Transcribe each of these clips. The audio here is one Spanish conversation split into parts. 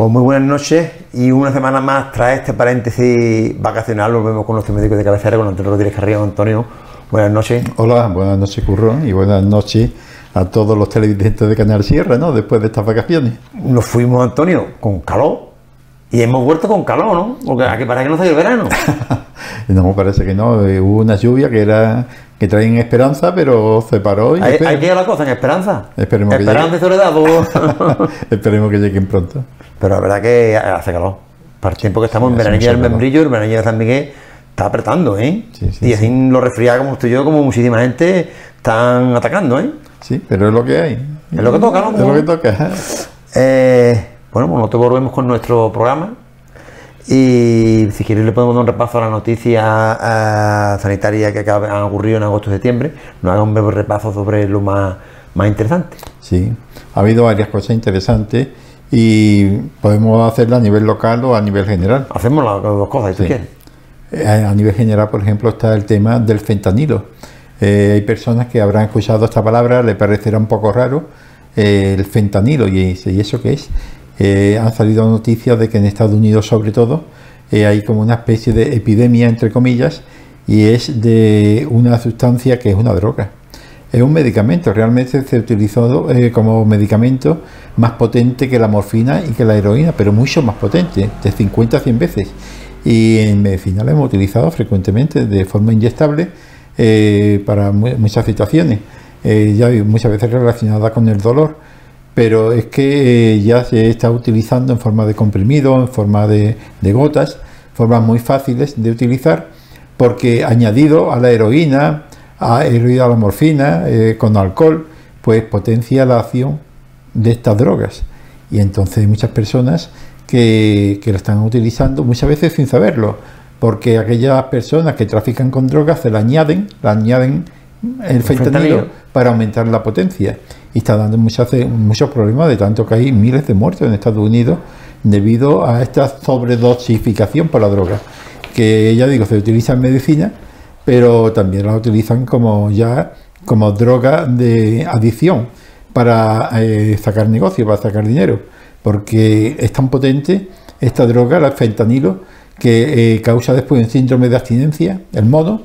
Pues muy buenas noches y una semana más tras este paréntesis vacacional volvemos con nuestro médico de cabecera, con Antonio Rodríguez Carrillo. Antonio, buenas noches. Hola, buenas noches Curro y buenas noches a todos los televidentes de Canal Sierra, ¿no? Después de estas vacaciones. Nos fuimos, Antonio, con calor y hemos vuelto con calor, ¿no? Porque aquí parece que no salió el verano. no, parece que no. Eh, hubo una lluvia que era que traen esperanza, pero se paró y... Hay, hay que ir a la cosa en esperanza. Esperemos esperanza y soledad. Esperemos que lleguen pronto. Pero la verdad que hace calor. Para el tiempo que estamos en veranilla del membrillo, el veranillo de San Miguel está apretando, ¿eh? y así lo resfría como estoy yo, como muchísima gente están atacando, ¿eh? Sí, pero es lo que hay. Es lo que toca, ¿no? Es lo que toca. Eh, bueno, pues nosotros volvemos con nuestro programa. Y si queréis le podemos dar un repaso a las noticias eh, sanitarias que han ocurrido en agosto y septiembre. Nos haga un breve repaso sobre lo más, más interesante. Sí, ha habido varias cosas interesantes y podemos hacerla a nivel local o a nivel general. Hacemos las dos cosas, si quieres. Eh, a nivel general, por ejemplo, está el tema del fentanilo. Eh, hay personas que habrán escuchado esta palabra, le parecerá un poco raro eh, el fentanilo y, y, eso qué es. han salido noticias de que en Estados Unidos, sobre todo, hay como una especie de epidemia, entre comillas, y es de una sustancia que es una droga es un medicamento, realmente se ha utilizado como medicamento más potente que la morfina y que la heroína, pero mucho más potente, de 50 a 100 veces. Y en medicina lo hemos utilizado frecuentemente de forma inyectable eh, para muchas situaciones, eh, ya muchas veces relacionadas con el dolor, pero es que eh, ya se está utilizando en forma de comprimido, en forma de, de gotas, formas muy fáciles de utilizar, porque añadido a la heroína, a, heroína a la morfina, con alcohol, pues potencia la acción de estas drogas. Y entonces muchas personas que, que, la están utilizando muchas veces sin saberlo, porque aquellas personas que trafican con drogas se la añaden, la añaden el fentanilo para aumentar la potencia. Y está dando muchas, muchos problemas, de tanto que hay miles de muertos en Estados Unidos debido a esta sobredosificación por la droga, que ya digo, se utiliza en medicina, pero también la utilizan como ya como droga de adicción para eh, sacar negocio, para sacar dinero, porque es tan potente esta droga, el fentanilo, que eh, causa después un síndrome de abstinencia, el modo,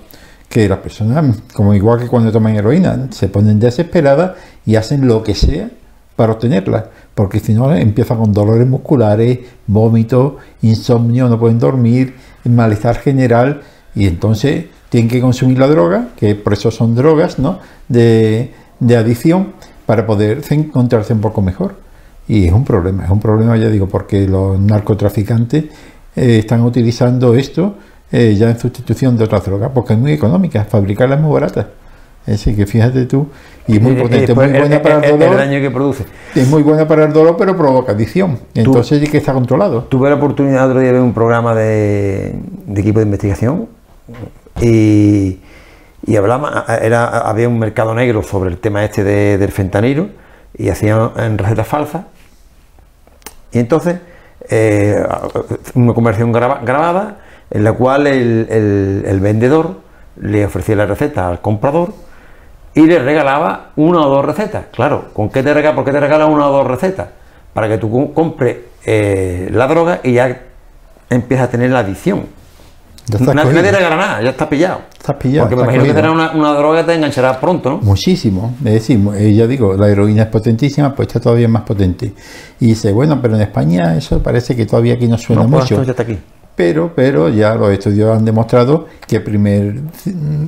que las personas, como igual que cuando toman heroína, se ponen desesperadas y hacen lo que sea para obtenerla, porque si no empiezan con dolores musculares, vómitos, insomnio, no pueden dormir, malestar general, y entonces tienen que consumir la droga, que por eso son drogas ¿no? de, de adicción, para poder encontrarse un poco mejor. Y es un problema, es un problema, ya digo, porque los narcotraficantes eh, están utilizando esto eh, ya en sustitución de otras drogas, porque es muy económica, fabricarla es muy barata. Así que fíjate tú, y muy potente, muy buena para el dolor. daño que produce. Es muy buena para el dolor, pero provoca adicción. Entonces sí que está controlado. Tuve la oportunidad otro día de ver un programa de, equipo de investigación y, y hablaba, era, había un mercado negro sobre el tema este del fentanilo y hacían recetas falsas. Y entonces eh, una conversación grabada en la cual el, vendedor le ofrecía la receta al comprador y le regalaba una o dos recetas. Claro, ¿con qué te regala, ¿por qué te regala una o dos recetas? Para que tú compres eh, la droga y ya empiezas a tener la adicción. Nadie, nadie regala nada, ya está pillado. Estás pillado. Porque me imagino que será una, una, droga que te enganchará pronto, ¿no? Muchísimo. Es decir, eh, ya digo, la heroína es potentísima, pues está todavía más potente. Y dice, bueno, pero en España eso parece que todavía aquí no suena no, pues mucho. Ya está aquí. Pero, pero ya los estudios han demostrado que primer,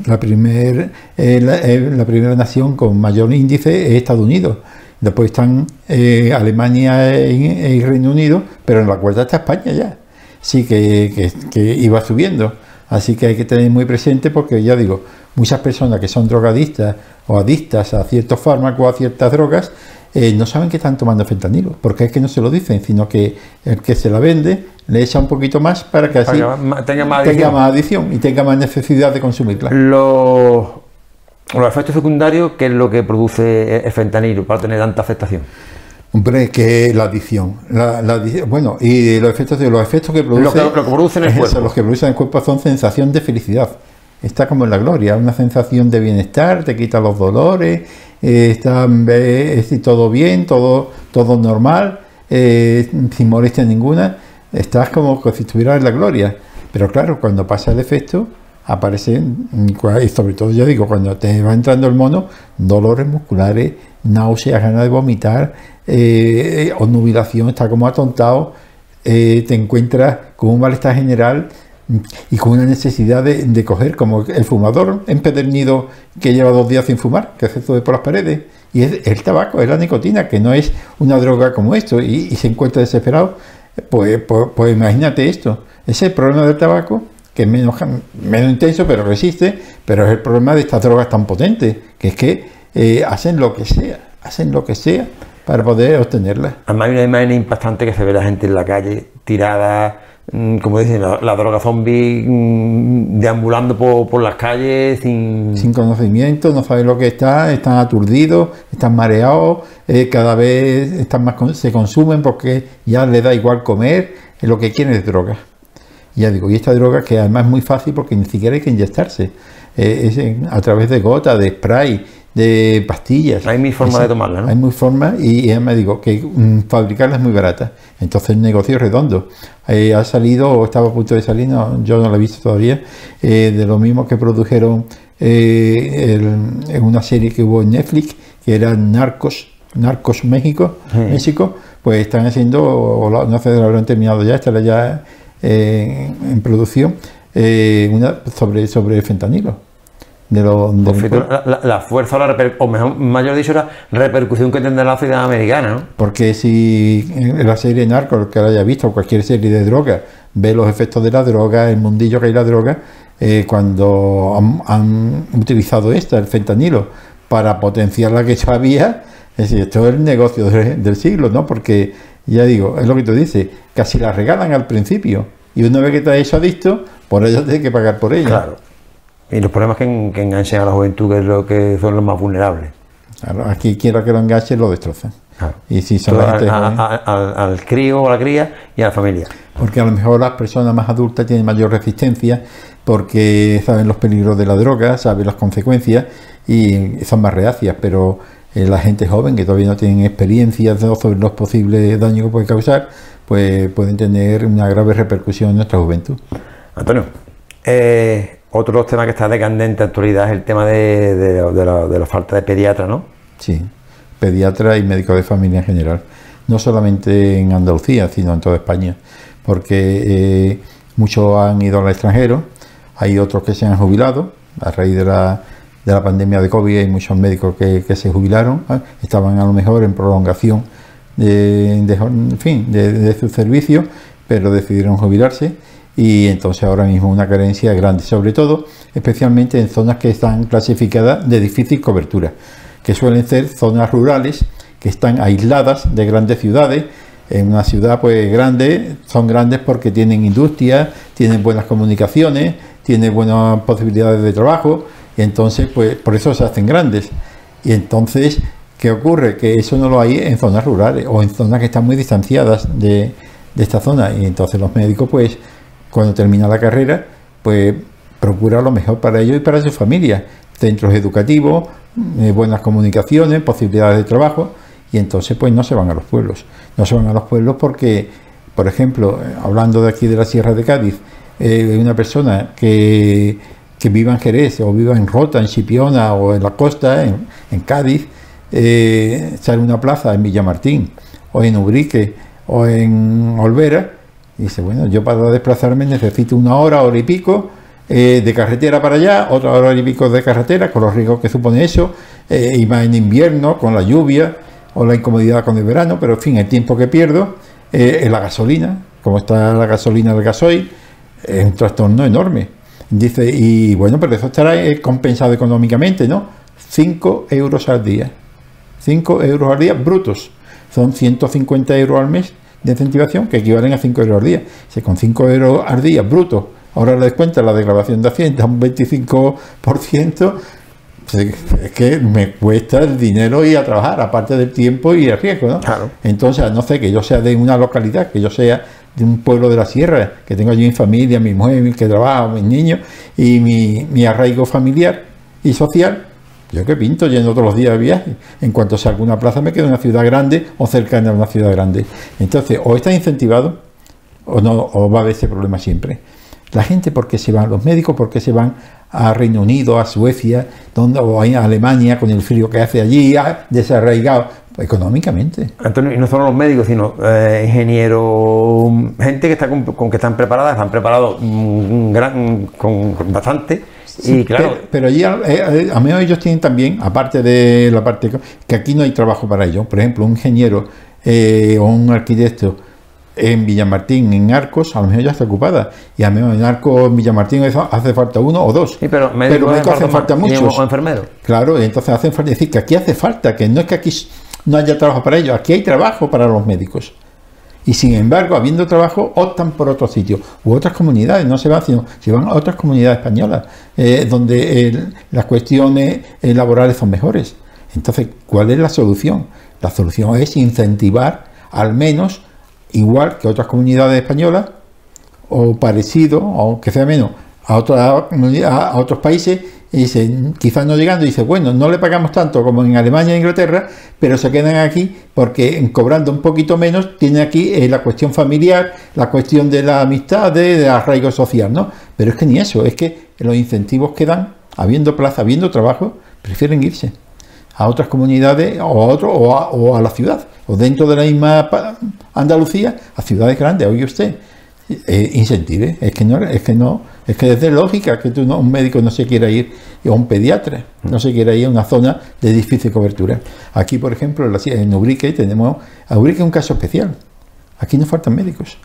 la, primer, eh, la, eh, la, primera nación con mayor índice es Estados Unidos. Después están eh, Alemania y, Reino Unido, pero en la cuarta está España ya. Sí que, que, que iba subiendo. Así que hay que tener muy presente porque ya digo, muchas personas que son drogadistas o adictas a ciertos fármacos o a ciertas drogas eh, no saben que están tomando fentanilo, porque es que no se lo dicen, sino que el que se la vende le echa un poquito más para que así tenga, más tenga más adicción y tenga más necesidad de consumirla. Los, los efectos secundarios, ¿qué es lo que produce el fentanilo para tener tanta afectación? Hombre, que la adicción. La, la, bueno, y los efectos, los efectos que produce, lo que, lo que produce en el cuerpo. los que producen en el cuerpo son sensación de felicidad. Está como en la gloria, una sensación de bienestar, te quita los dolores, eh, está todo bien, todo, todo normal, eh, sin molestia ninguna, estás como si estuvieras en la gloria. Pero claro, cuando pasa el efecto, aparecen, y sobre todo ya digo, cuando te va entrando el mono, dolores musculares, náuseas, ganas de vomitar, eh, está como atontado, eh, te encuentras con un malestar general y con una necesidad de, coger, como el fumador empedernido que lleva dos días sin fumar, que hace todo por las paredes, y es el tabaco, es la nicotina, que no es una droga como esto, y, se encuentra desesperado, pues, pues, pues imagínate esto, ese problema del tabaco que es menos, menos intenso, pero resiste, pero es el problema de estas drogas tan potentes, que es que eh, hacen lo que sea, hacen lo que sea para poder obtenerlas. Además hay una imagen impactante que se ve la gente en la calle tirada, mm, como dicen, la, droga zombie mm, deambulando por, las calles sin... Sin conocimiento, no saben lo que está, están aturdidos, están mareados, eh, cada vez están más se consumen porque ya les da igual comer, lo que quieren es droga. Ya digo, y esta droga que además es muy fácil porque ni siquiera hay que inyectarse. Eh, es a través de gota, de spray, de pastillas. Hay mil formas de tomarla, ¿no? Hay mil formas y, y me digo que mm, fabricarla es muy barata. Entonces el negocio es redondo. Eh, ha salido, o estaba a punto de salir, no, yo no lo he visto todavía, eh, de lo mismo que produjeron en una serie que hubo en Netflix, que era Narcos, Narcos México, México, pues están haciendo, no sé, lo habrán terminado ya, estará ya en producción eh, una, sobre, sobre fentanilo. De lo, la, fuerza o, mejor, mayor dicho, la repercusión que tendrá la sociedad americana, ¿no? Porque si en la serie Narcos, que la haya visto, cualquier serie de droga, ve los efectos de la droga, el mundillo que hay la droga, eh, cuando han, utilizado esta, el fentanilo, para potenciar la que ya había, es decir, esto es el negocio del siglo, ¿no? Porque, ya digo, es lo que tú dices, casi la regalan al principio y una vez que te has hecho adicto, por ello tienes que pagar por ella. Claro. Y los problemas que, que enganchan a la juventud, que es lo que son los más vulnerables. Claro, aquí quiera que lo enganchen, lo destrozan. Claro. Y si son al, crío o la cría y a la familia. Porque a lo mejor las personas más adultas tienen mayor resistencia porque saben los peligros de la droga, saben las consecuencias y son más reacias, pero eh, la gente joven que todavía no tiene experiencia sobre los posibles daños que puede causar, pues pueden tener una grave repercusión en nuestra juventud. Antonio, eh, otro tema que está de candente actualidad es el tema de, la, falta de pediatra, ¿no? Sí, pediatra y médico de familia en general. No solamente en Andalucía, sino en toda España, porque eh, muchos han ido al extranjero, hay otros que se han jubilado a raíz de la, de la pandemia de COVID, hay muchos médicos que, se jubilaron, estaban a lo mejor en prolongación de, fin, de, su servicio, pero decidieron jubilarse y entonces ahora mismo una carencia grande, sobre todo especialmente en zonas que están clasificadas de difícil cobertura, que suelen ser zonas rurales que están aisladas de grandes ciudades. En una ciudad pues grande son grandes porque tienen industria, tienen buenas comunicaciones, tienen buenas posibilidades de trabajo y entonces pues por eso se hacen grandes. Y entonces ¿Qué ocurre? Que eso no lo hay en zonas rurales o en zonas que están muy distanciadas de, esta zona. Y entonces los médicos, pues, cuando termina la carrera, pues procura lo mejor para ellos y para su familia. Centros educativos, eh, buenas comunicaciones, posibilidades de trabajo. Y entonces, pues, no se van a los pueblos. No se van a los pueblos porque, por ejemplo, hablando de aquí de la Sierra de Cádiz, eh, una persona que, que, viva en Jerez o viva en Rota, en Chipiona o en la costa, en, Cádiz, eh, sale una plaza en Villamartín o en Ubrique o en Olvera, y dice, bueno, yo para desplazarme necesito una hora, hora y pico eh, de carretera para allá, otra hora y pico de carretera, con los riesgos que supone eso, eh, y más en invierno, con la lluvia o la incomodidad con el verano, pero en fin, el tiempo que pierdo eh, en la gasolina, como está la gasolina del gasoil, es un trastorno enorme. Dice, y bueno, pero eso estará compensado económicamente, ¿no? 5 euros al día. 5 euros al día brutos. Son 150 euros al mes de incentivación que equivalen a 5 euros al día. Si con 5 euros al día brutos, ahora le descuenta la declaración de Hacienda un 25%, es que me cuesta el dinero ir a trabajar, aparte del tiempo y el riesgo, ¿no? Entonces, no sé, que yo sea de una localidad, que yo sea de un pueblo de la sierra, que tengo allí mi familia, mi mujer, que trabaja, mis niños y mi, mi arraigo familiar y social, Yo que pinto yendo todos los días de viaje. En cuanto salga una plaza me quedo en una ciudad grande o cercana a una ciudad grande. Entonces, o está incentivado o no, o va a haber ese problema siempre. La gente, ¿por qué se van? Los médicos, ¿por qué se van a Reino Unido, a Suecia, donde, o a Alemania con el frío que hace allí, desarraigado? económicamente. Antonio, y no solo los médicos, sino eh, ingenieros, gente que está con, que están preparadas, están preparados un gran, con, bastante. y claro. Pero, allí, a, eh, a, menos ellos tienen también, aparte de la parte que aquí no hay trabajo para ellos. Por ejemplo, un ingeniero eh, o un arquitecto en Villamartín, en Arcos, a lo mejor ya está ocupada. Y a lo mejor en Arcos, en Villamartín hace falta uno o dos. Sí, pero médicos, hace falta muchos. O enfermeros. Claro, entonces hacen falta. decir, que aquí hace falta, que no es que aquí no haya trabajo para ellos, aquí hay trabajo para los médicos. Y sin embargo, habiendo trabajo, optan por otro sitio u otras comunidades, no se van, sino se van a otras comunidades españolas, eh, donde las cuestiones eh, laborales son mejores. Entonces, ¿cuál es la solución? La solución es incentivar al menos igual que otras comunidades españolas, o parecido, aunque sea menos, a, a otros países, dice, quizás no llegando, dice, bueno, no le pagamos tanto como en Alemania e Inglaterra, pero se quedan aquí porque cobrando un poquito menos, tiene aquí eh, la cuestión familiar, la cuestión de la amistad, de, de, arraigo social, ¿no? Pero es que ni eso, es que los incentivos que dan, habiendo plaza, habiendo trabajo, prefieren irse a otras comunidades o a otro o a, la ciudad o dentro de la misma Andalucía a ciudades grandes oye usted. Eh, incentive es que no es que no es que desde lógica que tú no, un médico no se quiera ir o un pediatra no se quiera ir a una zona de difícil cobertura. Aquí por ejemplo en Ubrique tenemos a Ubrique un caso especial. Aquí no faltan médicos.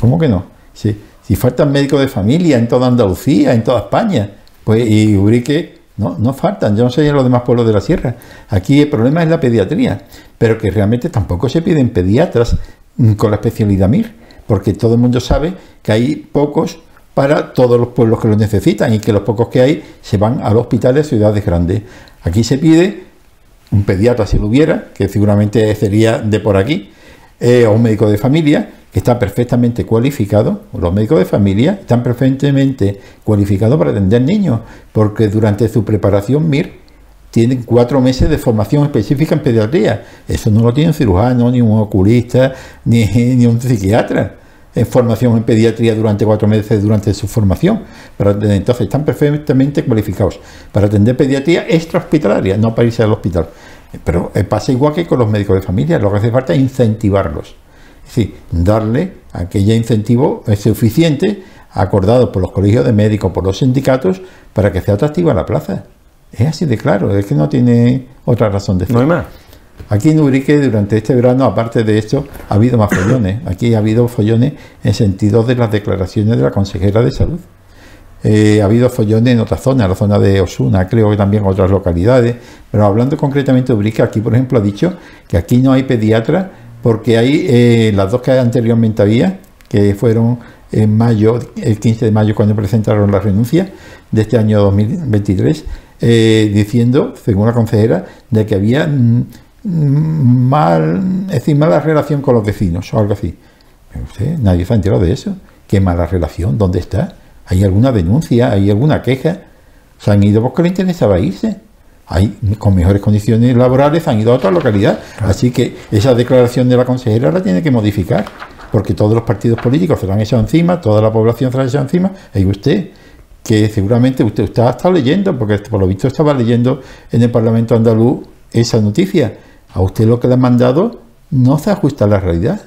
¿cómo que no? si faltan médicos de familia en toda Andalucía en toda España pues y Ubrique no, no faltan, yo no sé en los demás pueblos de la sierra. Aquí el problema es la pediatría, pero que realmente tampoco se piden pediatras mm, con la especialidad MIR, porque todo el mundo sabe que hay pocos para todos los pueblos que lo necesitan y que los pocos que hay se van a los hospitales de ciudades grandes. Aquí se pide un pediatra si lo hubiera, que seguramente sería de por aquí, eh, o un médico de familia, está perfectamente cualificado, los médicos de familia están perfectamente cualificados para atender niños, porque durante su preparación MIR tienen cuatro meses de formación específica en pediatría. Eso no lo tiene un cirujano, ni un oculista, ni, ni un psiquiatra en formación en pediatría durante cuatro meses durante su formación. entonces están perfectamente cualificados para atender pediatría extrahospitalaria, no para irse al hospital. Pero eh, pasa igual que con los médicos de familia, lo que hace falta es incentivarlos. Sí, darle aquella incentivo suficiente acordado por los colegios de médicos, por los sindicatos, para que sea atractiva la plaza. Es así de claro, es que no tiene otra razón de ser. No hay más. Aquí en Urique, durante este verano, aparte de esto, ha habido más follones. Aquí ha habido follones en sentido de las declaraciones de la consejera de salud. Eh, ha habido follones en otras zonas, la zona de Osuna, creo que también en otras localidades. Pero hablando concretamente de Urique, aquí, por ejemplo, ha dicho que aquí no hay pediatra porque hay eh, las dos que anteriormente había, que fueron en mayo, el 15 de mayo cuando presentaron la renuncia de este año 2023, eh, diciendo, según la consejera, de que había mm, mal, es decir, mala relación con los vecinos o algo así. nadie se ha enterado de eso. ¿Qué mala relación? ¿Dónde está? ¿Hay alguna denuncia? ¿Hay alguna queja? Se han ido porque le interesaba irse hay, con mejores condiciones laborales han ido a otra localidad. Así que esa declaración de la consejera la tiene que modificar, porque todos los partidos políticos se la han echado encima, toda la población se la ha echado encima, y usted, que seguramente usted, usted estado leyendo, porque por lo visto estaba leyendo en el Parlamento andaluz esa noticia. A usted lo que le han mandado no se ajusta a la realidad.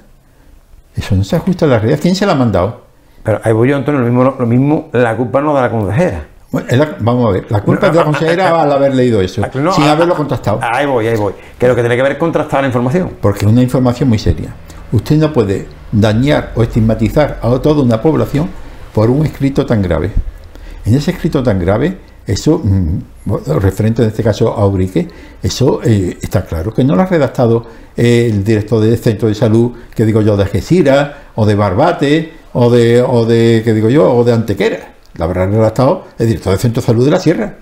Eso no se ajusta a la realidad. ¿Quién se la ha mandado? Pero ahí voy yo, Antonio, lo mismo, lo mismo la culpa no de la consejera vamos a ver, la culpa de la consejera al haber leído eso, sin haberlo contrastado. Ahí voy, ahí voy. Que lo que tiene que ver es contrastar la información. Porque es una información muy seria. Usted no puede dañar o estigmatizar a toda una población por un escrito tan grave. En ese escrito tan grave, eso, mm, referente en este caso a Urique, eso eh, está claro que no lo ha redactado el director del centro de salud, que digo yo, de Algeciras, o de Barbate, o de, o de, que digo yo, o de Antequera lo habrá redactado el director del Centro de Salud de la Sierra.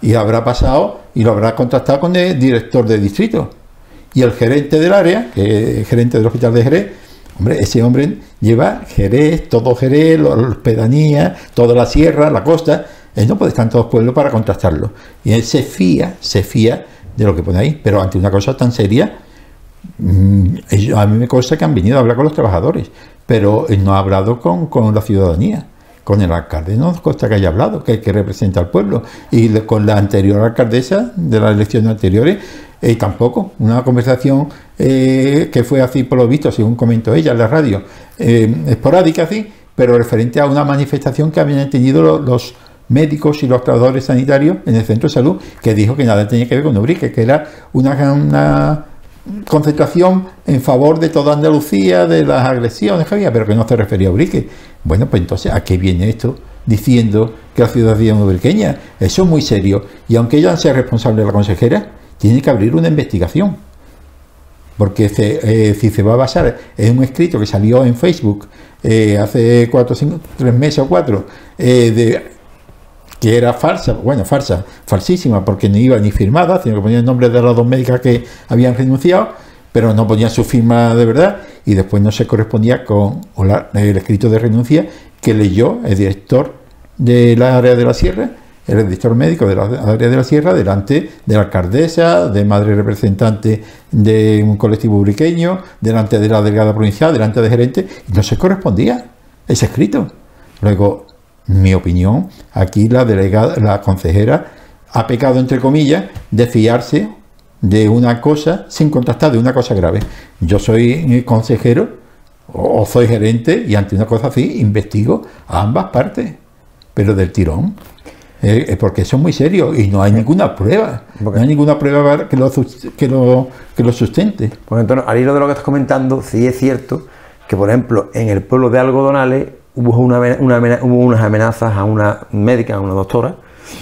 Y habrá pasado y lo habrá contactado con el director de distrito. Y el gerente del área, que es el gerente del hospital de Jerez, hombre, ese hombre lleva Jerez, todo Jerez, las pedanías, toda la sierra, la costa. Él no puede estar en todos los pueblos para contrastarlo. Y él se fía, se fía de lo que pone ahí. Pero ante una cosa tan seria, mm, a mí me consta que han venido a hablar con los trabajadores, pero él no ha hablado con, con la ciudadanía. Con el alcalde no nos consta que haya hablado, que, que representa al pueblo. Y con la anterior alcaldesa de las elecciones anteriores, eh, tampoco. Una conversación eh, que fue así por lo visto, según comentó ella en la radio, eh, esporádica así, pero referente a una manifestación que habían tenido los, médicos y los trabajadores sanitarios en el centro de salud, que dijo que nada tenía que ver con Ubrique, que era una, una concentración en favor de toda Andalucía, de las agresiones que había, pero que no se refería a Ubrique. Bueno, pues entonces, ¿a qué viene esto? Diciendo que la ciudadanía ubriqueña. Eso es muy serio. Y aunque ella sea responsable de la consejera, tiene que abrir una investigación. Porque eh, si se va a basar en un escrito que salió en Facebook eh, hace cuatro, cinco, tres meses o cuatro, eh, de que era falsa, bueno, falsa, falsísima, porque no iba ni firmada, sino que ponía el nombre de las dos médicas que habían renunciado, pero no ponía su firma de verdad, y después no se correspondía con el escrito de renuncia que leyó el director del área de la sierra, el director médico de la área de la sierra, delante de la alcaldesa, de madre representante de un colectivo ubriqueño, delante de la delegada provincial, delante de gerente, y no se correspondía ese escrito. Luego, mi opinión, aquí la delegada, la consejera ha pecado, entre comillas, de fiarse de una cosa sin contrastar de una cosa grave. Yo soy consejero o soy gerente y ante una cosa así investigo a ambas partes, pero del tirón. Eh, porque eso es muy serio y no hay ninguna prueba. No hay ninguna prueba que lo, que lo, que lo sustente. Pues entonces, al hilo de lo que estás comentando, sí es cierto que, por ejemplo, en el pueblo de Algodonales hubo, una, hubo unas amenazas a una médica, a una doctora,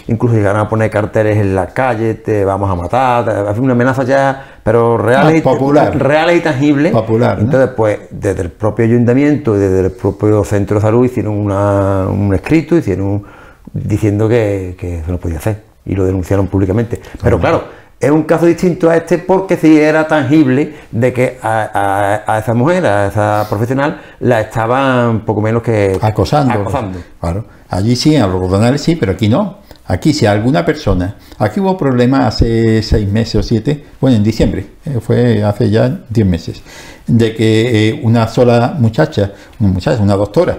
incluso llegaron a poner carteles en la calle, te vamos a matar, una amenaza ya, pero real, y, popular. real y tangible. Popular. Entonces, pues, desde el propio ayuntamiento y desde el propio centro de salud hicieron un escrito, hicieron diciendo que, eso no podía hacer y lo denunciaron públicamente. Pero claro, es un caso distinto a este porque sí era tangible de que a, esa mujer, a esa profesional, la estaban poco menos que acosando. Claro. Allí sí, a los sí, pero aquí no. Aquí si alguna persona, aquí hubo problemas hace seis meses o siete, bueno, en diciembre, eh, fue hace ya diez meses, de que eh, una sola muchacha, una muchacha, una doctora,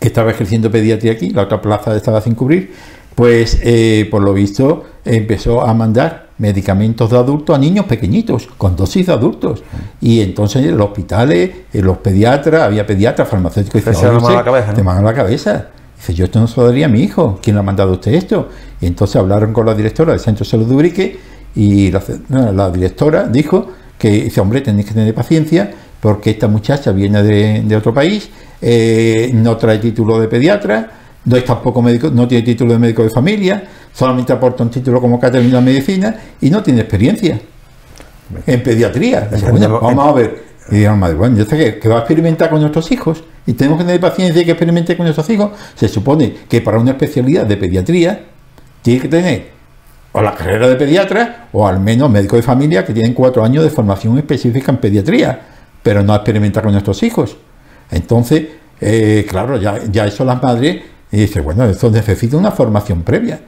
que estaba ejerciendo pediatría aquí, la otra plaza estaba sin cubrir, pues eh, por lo visto empezó a mandar medicamentos de adultos a niños pequeñitos, con dosis de adultos. Y entonces en los hospitales, en los pediatras, había pediatras, farmacéuticos, y te mandan la cabeza. Te la cabeza. Dice, yo esto no se lo daría a mi hijo. ¿Quién le ha mandado a usted esto? Y entonces hablaron con la directora del Centro de Salud de Urique y la, directora dijo que, dice, hombre, tenéis que tener paciencia porque esta muchacha viene de, otro país, eh, no trae título de pediatra, no es tampoco médico, no tiene título de médico de familia, solamente aporta un título como que ha terminado medicina y no tiene experiencia en pediatría. vamos a ver. Y dijeron, madre, bueno, yo sé que, va a experimentar con nuestros hijos y tenemos que tener paciencia y que experimente con nuestros hijos. Se supone que para una especialidad de pediatría tiene que tener o la carrera de pediatra o al menos médico de familia que tienen cuatro años de formación específica en pediatría, pero no experimentar con nuestros hijos. Entonces, eh, claro, ya, ya eso las madres y dice, bueno, esto necesita una formación previa.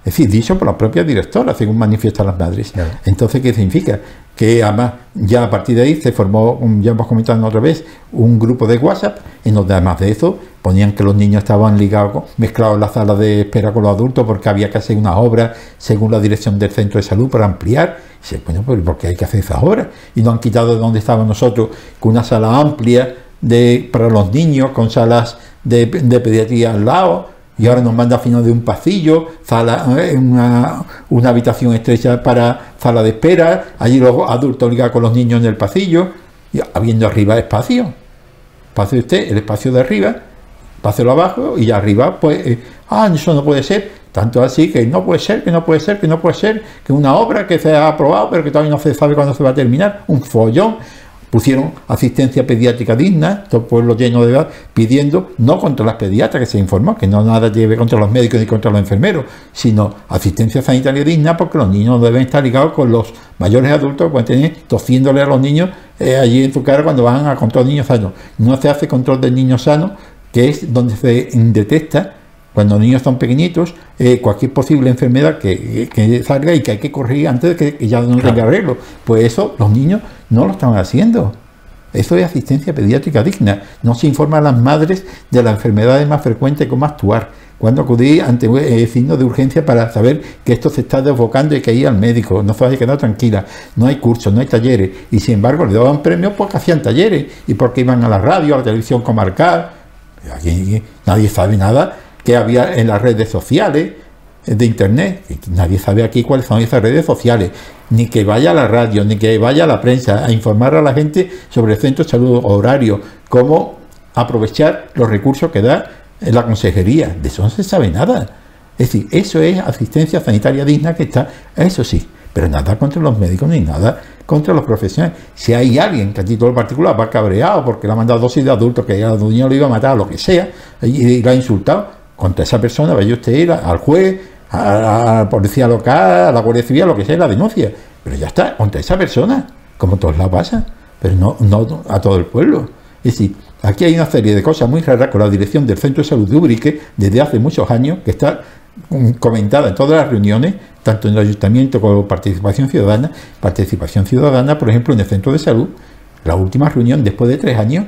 Es decir, dicho por la propia directora, según manifiestan las madres. Entonces, ¿qué significa? Que además, ya a partir de ahí se formó, ya hemos comentado otra vez, un grupo de WhatsApp, en donde además de eso ponían que los niños estaban ligados, mezclados en la sala de espera con los adultos, porque había que hacer unas obras según la dirección del centro de salud para ampliar. Y dice, bueno, pues ¿por qué hay que hacer esas obras? Y nos han quitado de donde estábamos nosotros, con una sala amplia de, para los niños, con salas de, pediatría al lado y ahora nos manda a final de un pasillo, sala, eh, una, una, habitación estrecha para sala de espera, allí los adultos ligados con los niños en el pasillo, y habiendo arriba espacio. Pase usted el espacio de arriba, páselo abajo y arriba, pues, eh, ah, eso no puede ser. Tanto así que no puede ser, que no puede ser, que no puede ser, que una obra que se ha aprobado, pero que todavía no se sabe cuándo se va a terminar, un follón pusieron asistencia pediátrica digna, todo el pueblo lleno de edad, pidiendo, no contra las pediatras que se informó, que no nada lleve contra los médicos ni contra los enfermeros, sino asistencia sanitaria digna porque los niños no deben estar ligados con los mayores adultos que pueden tener tosiéndole a los niños eh, allí en su cara cuando van a control de niños sanos. No se hace control de niños sanos, que es donde se detecta cuando los niños son pequeñitos, eh, cualquier posible enfermedad que, que, salga y que hay que corregir antes de que, ya no tenga arreglo. Pues eso los niños no lo están haciendo. Eso es asistencia pediátrica digna. No se informa a las madres de las enfermedades más frecuentes cómo actuar. Cuando acudí ante eh, signos de urgencia para saber que esto se está desbocando y que ir al médico, no se vaya a quedar tranquila, no hay cursos, no hay talleres, y sin embargo le daban premios porque hacían talleres y porque iban a la radio, a la televisión comarcal. Aquí nadie sabe nada que había en las redes sociales de internet. Nadie sabe aquí cuáles son esas redes sociales, ni que vaya a la radio, ni que vaya a la prensa a informar a la gente sobre el centro de salud horario, cómo aprovechar los recursos que da la consejería. De eso no se sabe nada. Es decir, eso es asistencia sanitaria digna que está, eso sí, pero nada contra los médicos ni nada contra los profesionales. Si hay alguien que a título particular va cabreado porque le ha mandado dosis de adultos que a niño lo iba a matar, lo que sea, y, lo ha insultado, contra esa persona vaya usted ir al juez, a, la policía local, a la Guardia Civil, lo que sea, la denuncia. Pero ya está, contra esa persona, como todos la pasan, pero no, a todo el pueblo. Es decir, aquí hay una serie de cosas muy raras con la dirección del Centro de Salud de Ubrique desde hace muchos años, que está mm, comentada en todas las reuniones, tanto en el ayuntamiento como participación ciudadana. Participación ciudadana, por ejemplo, en el centro de salud, la última reunión después de tres años,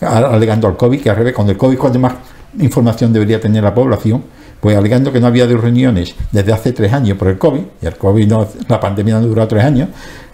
alegando al COVID, que al revés, con el COVID, cuando más información debería tener la población, pues alegando que no había de reuniones desde hace tres años por el COVID, y el COVID no, la pandemia no duró tres años,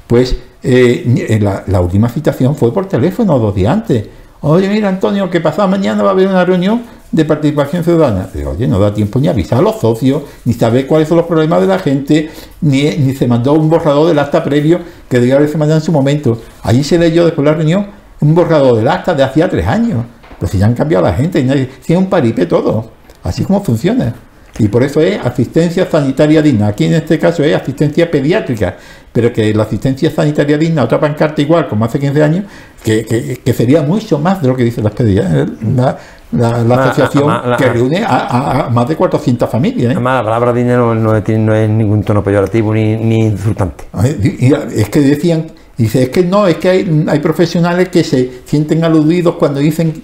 pues eh, la, última citación fue por teléfono dos días antes. Oye, mira Antonio, que pasado mañana va a haber una reunión de participación ciudadana. Oye, no da tiempo ni avisar a los socios, ni saber cuáles son los problemas de la gente, ni, ni se mandó un borrador del acta previo que debía haberse mandado en su momento. Allí se leyó después de la reunión un borrador del acta de hacía tres años. Pero si ya han cambiado la gente, tiene un paripé todo. Así como funciona. Y por eso es asistencia sanitaria digna. Aquí en este caso es asistencia pediátrica, pero que la asistencia sanitaria digna, otra pancarta igual, como hace 15 años, que, sería mucho más de lo que dice ¿eh? la, la, asociación que reúne a, más de 400 familias. ¿eh? Además, la palabra dinero no, es, ningún tono peyorativo ni, ni insultante. es que decían Dice, es que no, es que hay, hay, profesionales que se sienten aludidos cuando dicen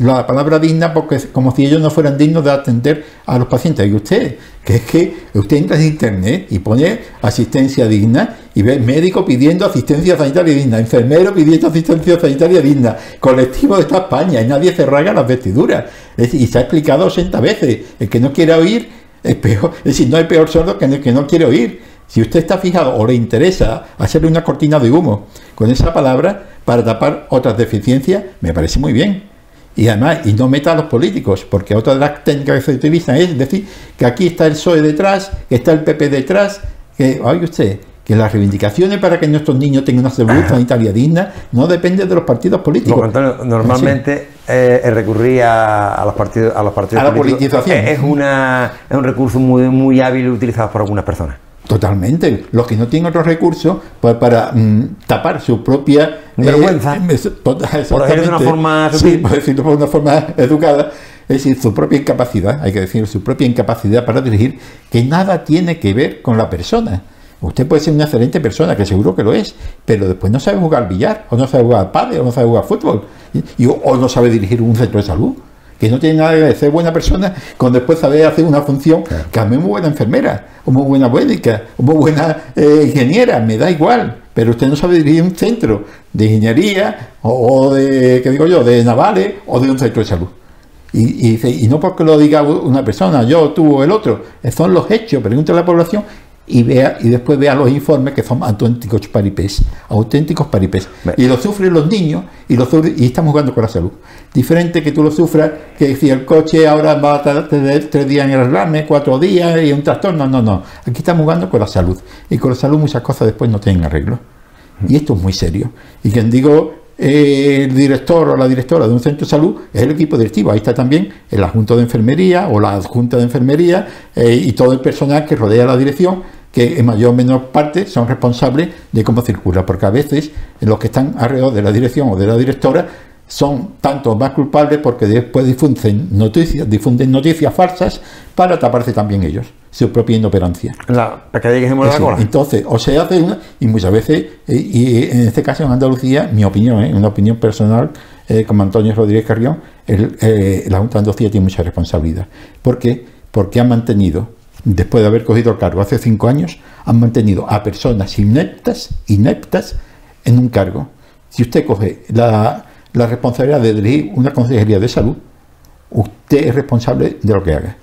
la palabra digna porque como si ellos no fueran dignos de atender a los pacientes. Y usted, que es que usted entra en internet y pone asistencia digna y ve médico pidiendo asistencia sanitaria digna, enfermero pidiendo asistencia sanitaria digna, colectivo de esta España y nadie se raga las vestiduras. y se ha explicado 80 veces. El que no quiere oír es peor, es decir, no hay peor sordo que el que no quiere oír. Si usted está fijado o le interesa hacerle una cortina de humo con esa palabra para tapar otras deficiencias, me parece muy bien. Y además, y no meta a los políticos, porque otra de las técnicas que se utilizan es decir que aquí está el PSOE detrás, que está el PP detrás, que, oye usted, que las reivindicaciones para que nuestros niños tengan una salud sanitaria digna no dependen de los partidos políticos. normalmente eh, recurrir a, los partidos a los partidos a políticos la es, una, es un recurso muy, muy hábil utilizado por algunas personas. Totalmente. Los que no tienen otros recursos, pues para mm, tapar su propia vergüenza, eh, por decirlo de una forma, sí, por decirlo de una forma educada, es decir, su propia incapacidad, hay que decir, su propia incapacidad para dirigir, que nada tiene que ver con la persona. Usted puede ser una excelente persona, que seguro que lo es, pero después no sabe jugar billar, o no sabe jugar padre, o no sabe jugar fútbol, y, o no sabe dirigir un centro de salud que no tiene nada que ver ser buena persona con después saber hacer una función que a mí es muy buena enfermera, o muy buena médica, o muy buena eh, ingeniera, me da igual, pero usted no sabe dirigir un centro de ingeniería o, de, ¿qué digo yo?, de navales o de un centro de salud. Y, y, y, no porque lo diga una persona, yo, tú o el otro, son los hechos, pregúntale a la población y vea y después vea los informes que son auténticos paripés, auténticos paripés. Y lo sufren los niños y, lo y estamos jugando con la salud. Diferente que tú lo sufras, que si el coche ahora va a tener tres días en arreglarme, cuatro días y un trastorno, no, no. Aquí estamos jugando con la salud. Y con la salud muchas cosas después no tienen arreglo. Y esto es muy serio. Y quien digo eh, el director o la directora de un centro de salud es el equipo directivo. Ahí está también el adjunto de enfermería o la adjunta de enfermería eh, y todo el personal que rodea la dirección que en mayor o menor parte son responsables de cómo circula, porque a veces los que están alrededor de la dirección o de la directora son tanto más culpables porque después difunden noticias, difunden noticias falsas para taparse también ellos, su propia inoperancia. La Entonces, o se hace una, y muchas veces, eh, y en este caso en Andalucía, mi opinión, ¿eh? una opinión personal, eh, como Antonio Rodríguez Carrión, el, eh, la Junta de Andalucía tiene mucha responsabilidad. ¿Por qué? Porque han mantenido, después de haber cogido el cargo hace cinco años, han mantenido a personas ineptas, ineptas, en un cargo. Si usted coge la, la responsabilidad de dirigir una consejería de salud, usted es responsable de lo que haga.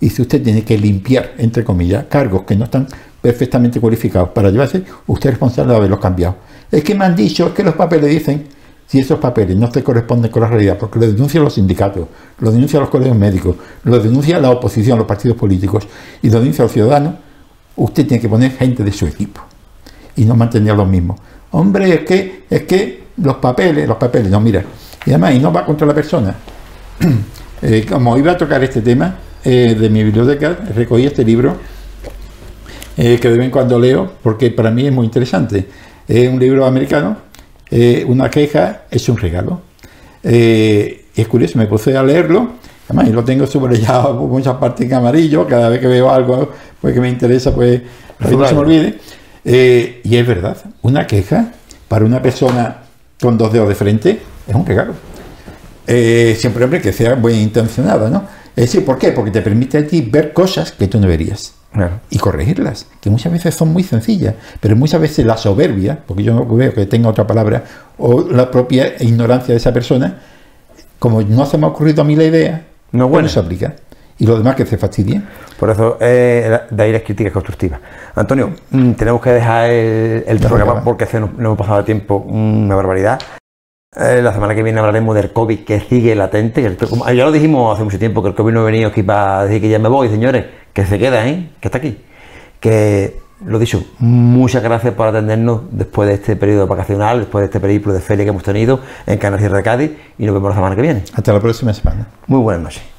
Y si usted tiene que limpiar, entre comillas, cargos que no están perfectamente cualificados para llevarse, usted es responsable de haberlos cambiado. Es que me han dicho, es que los papeles dicen, si esos papeles no se corresponden con la realidad, porque lo denuncian los sindicatos, lo denuncian los colegios médicos, lo denuncia la oposición, los partidos políticos, y lo denuncia los ciudadanos, usted tiene que poner gente de su equipo y no mantener los mismos. Hombre, es que, es que los papeles, los papeles, no, mira, y además, y no va contra la persona. Eh, como iba a tocar este tema eh, de mi biblioteca, recogí este libro eh, que de vez en cuando leo, porque para mí es muy interesante. Es un libro americano, una queja es un regalo. es curioso, me puse a leerlo, además, y lo tengo subrayado por muchas partes en amarillo, cada vez que veo algo pues, que me interesa, pues no se me olvide. y es verdad, una queja para una persona con dos dedos de frente es un regalo. Eh, siempre, hombre, que sea buena intencionada, ¿no? Es decir, ¿por qué? Porque te permite a ti ver cosas que tú no verías. Y corregirlas, que muchas veces son muy sencillas, pero muchas veces la soberbia, porque yo no veo que tenga otra palabra, o la propia ignorancia de esa persona, como no se me ha ocurrido a mí la idea, no, bueno. se aplica. Y lo demás que se fastidien. Por eso, eh, de ahí las críticas constructivas. Antonio, mm, tenemos que dejar el, programa porque se nos, hemos pasado tiempo una barbaridad. Eh, la semana que viene hablaremos del COVID que sigue latente. Ya lo dijimos hace mucho tiempo que el COVID no ha venido aquí para decir que ya me voy, señores, que se queda, ¿eh? que está aquí. Que lo dicho, muchas gracias por atendernos después de este periodo vacacional, después de este periplo de feria que hemos tenido en Canal Sierra de Cádiz y nos vemos la semana que viene. Hasta la próxima semana. Muy buenas noches.